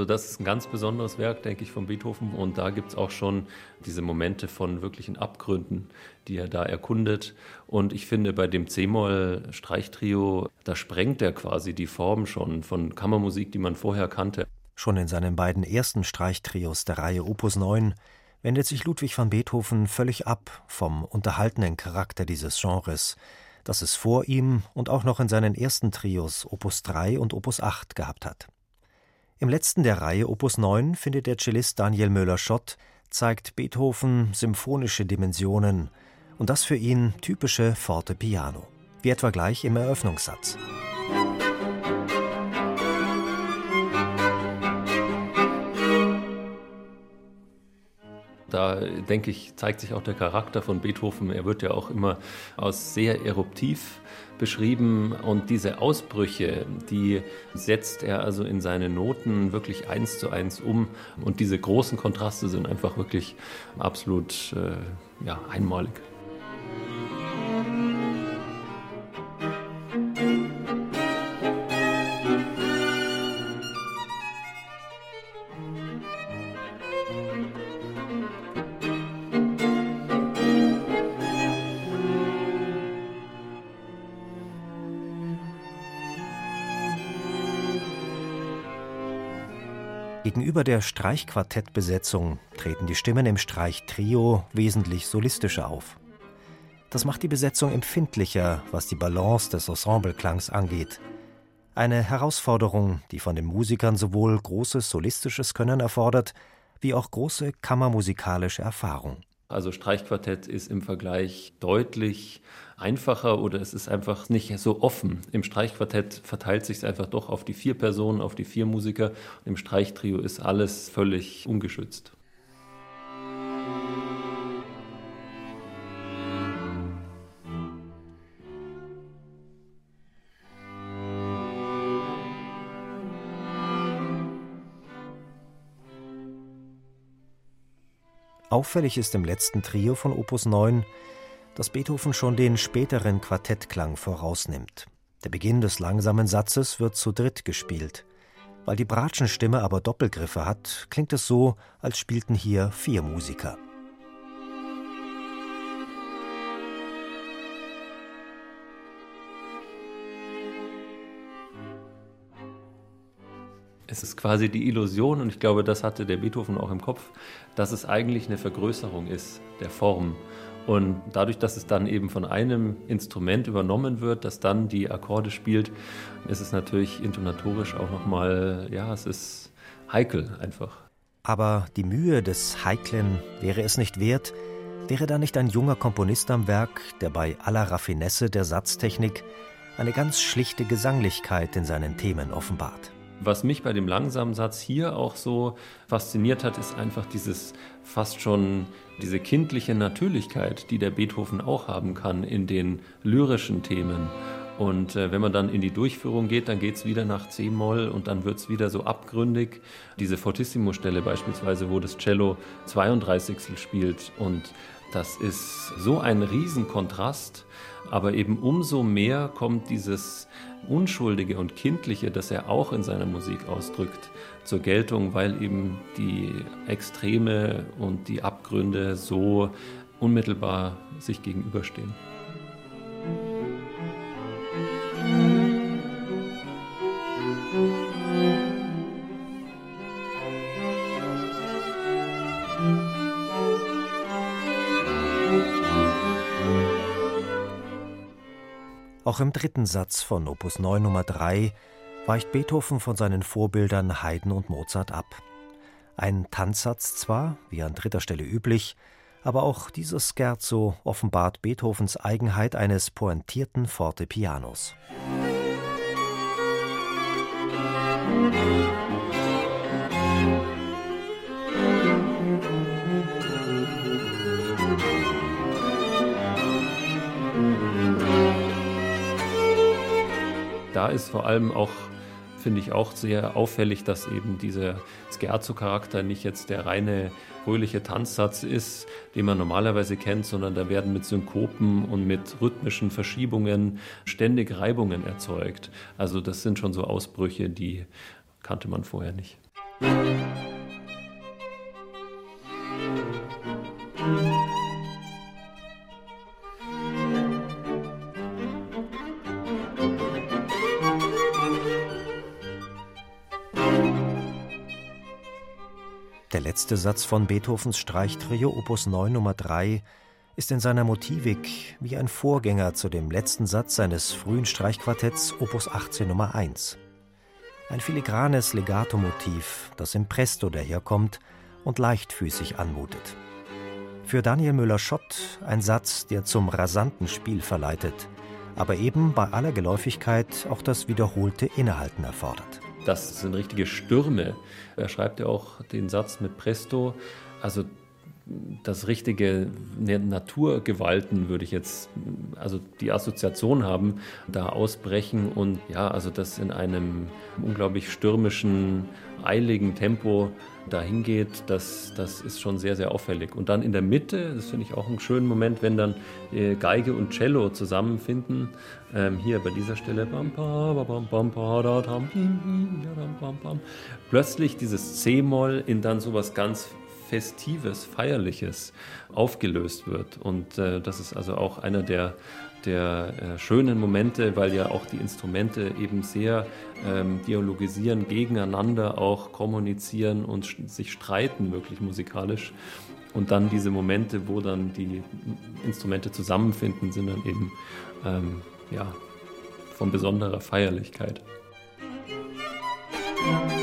Also das ist ein ganz besonderes Werk, denke ich, von Beethoven. Und da gibt es auch schon diese Momente von wirklichen Abgründen, die er da erkundet. Und ich finde, bei dem C-Moll-Streichtrio, da sprengt er quasi die Form schon von Kammermusik, die man vorher kannte. Schon in seinen beiden ersten Streichtrios der Reihe Opus 9 wendet sich Ludwig van Beethoven völlig ab vom unterhaltenen Charakter dieses Genres, das es vor ihm und auch noch in seinen ersten Trios Opus 3 und Opus 8 gehabt hat. Im letzten der Reihe Opus 9 findet der Cellist Daniel Möller-Schott zeigt Beethoven symphonische Dimensionen und das für ihn typische Forte Piano, wie etwa gleich im Eröffnungssatz. Da denke ich, zeigt sich auch der Charakter von Beethoven. Er wird ja auch immer als sehr eruptiv beschrieben und diese Ausbrüche, die setzt er also in seine Noten wirklich eins zu eins um und diese großen Kontraste sind einfach wirklich absolut äh, ja, einmalig. Gegenüber der Streichquartettbesetzung treten die Stimmen im Streichtrio wesentlich solistischer auf. Das macht die Besetzung empfindlicher, was die Balance des Ensembleklangs angeht. Eine Herausforderung, die von den Musikern sowohl großes solistisches Können erfordert, wie auch große kammermusikalische Erfahrung. Also Streichquartett ist im Vergleich deutlich einfacher oder es ist einfach nicht so offen. Im Streichquartett verteilt sich es einfach doch auf die vier Personen, auf die vier Musiker. Im Streichtrio ist alles völlig ungeschützt. Auffällig ist im letzten Trio von Opus 9, dass Beethoven schon den späteren Quartettklang vorausnimmt. Der Beginn des langsamen Satzes wird zu dritt gespielt. Weil die Bratschenstimme aber Doppelgriffe hat, klingt es so, als spielten hier vier Musiker. Es ist quasi die Illusion, und ich glaube, das hatte der Beethoven auch im Kopf, dass es eigentlich eine Vergrößerung ist der Form. Und dadurch, dass es dann eben von einem Instrument übernommen wird, das dann die Akkorde spielt, ist es natürlich intonatorisch auch nochmal, ja, es ist heikel einfach. Aber die Mühe des Heiklen wäre es nicht wert, wäre da nicht ein junger Komponist am Werk, der bei aller Raffinesse der Satztechnik eine ganz schlichte Gesanglichkeit in seinen Themen offenbart. Was mich bei dem langsamen Satz hier auch so fasziniert hat, ist einfach dieses fast schon diese kindliche Natürlichkeit, die der Beethoven auch haben kann in den lyrischen Themen. Und äh, wenn man dann in die Durchführung geht, dann geht es wieder nach C-Moll und dann wird es wieder so abgründig. Diese Fortissimo-Stelle beispielsweise, wo das Cello 32. spielt und das ist so ein Riesenkontrast, aber eben umso mehr kommt dieses Unschuldige und Kindliche, das er auch in seiner Musik ausdrückt, zur Geltung, weil eben die Extreme und die Abgründe so unmittelbar sich gegenüberstehen. Auch im dritten Satz von Opus 9 Nummer 3 weicht Beethoven von seinen Vorbildern Haydn und Mozart ab. Ein Tanzsatz zwar, wie an dritter Stelle üblich, aber auch dieses Scherzo offenbart Beethovens Eigenheit eines pointierten Fortepianos. Musik Da ist vor allem auch finde ich auch sehr auffällig, dass eben dieser Scherzo-Charakter nicht jetzt der reine fröhliche Tanzsatz ist, den man normalerweise kennt, sondern da werden mit Synkopen und mit rhythmischen Verschiebungen ständig Reibungen erzeugt. Also das sind schon so Ausbrüche, die kannte man vorher nicht. Der letzte Satz von Beethovens Streichtrio Opus 9 Nummer 3 ist in seiner Motivik wie ein Vorgänger zu dem letzten Satz seines frühen Streichquartetts Opus 18 Nummer 1. Ein filigranes Legato-Motiv, das im Presto daherkommt und leichtfüßig anmutet. Für Daniel Müller-Schott ein Satz, der zum rasanten Spiel verleitet, aber eben bei aller Geläufigkeit auch das wiederholte Innehalten erfordert. Das sind richtige Stürme. Er schreibt ja auch den Satz mit Presto. Also das richtige Naturgewalten würde ich jetzt, also die Assoziation haben, da ausbrechen und ja, also das in einem unglaublich stürmischen, eiligen Tempo dahin geht, das, das ist schon sehr, sehr auffällig. Und dann in der Mitte, das finde ich auch einen schönen Moment, wenn dann äh, Geige und Cello zusammenfinden. Ähm, hier bei dieser Stelle. Plötzlich dieses C-Moll in dann sowas ganz Festives, Feierliches aufgelöst wird. Und äh, das ist also auch einer der, der äh, schönen Momente, weil ja auch die Instrumente eben sehr ähm, dialogisieren, gegeneinander auch kommunizieren und sich streiten, wirklich musikalisch. Und dann diese Momente, wo dann die Instrumente zusammenfinden, sind dann eben ähm, ja, von besonderer Feierlichkeit. Musik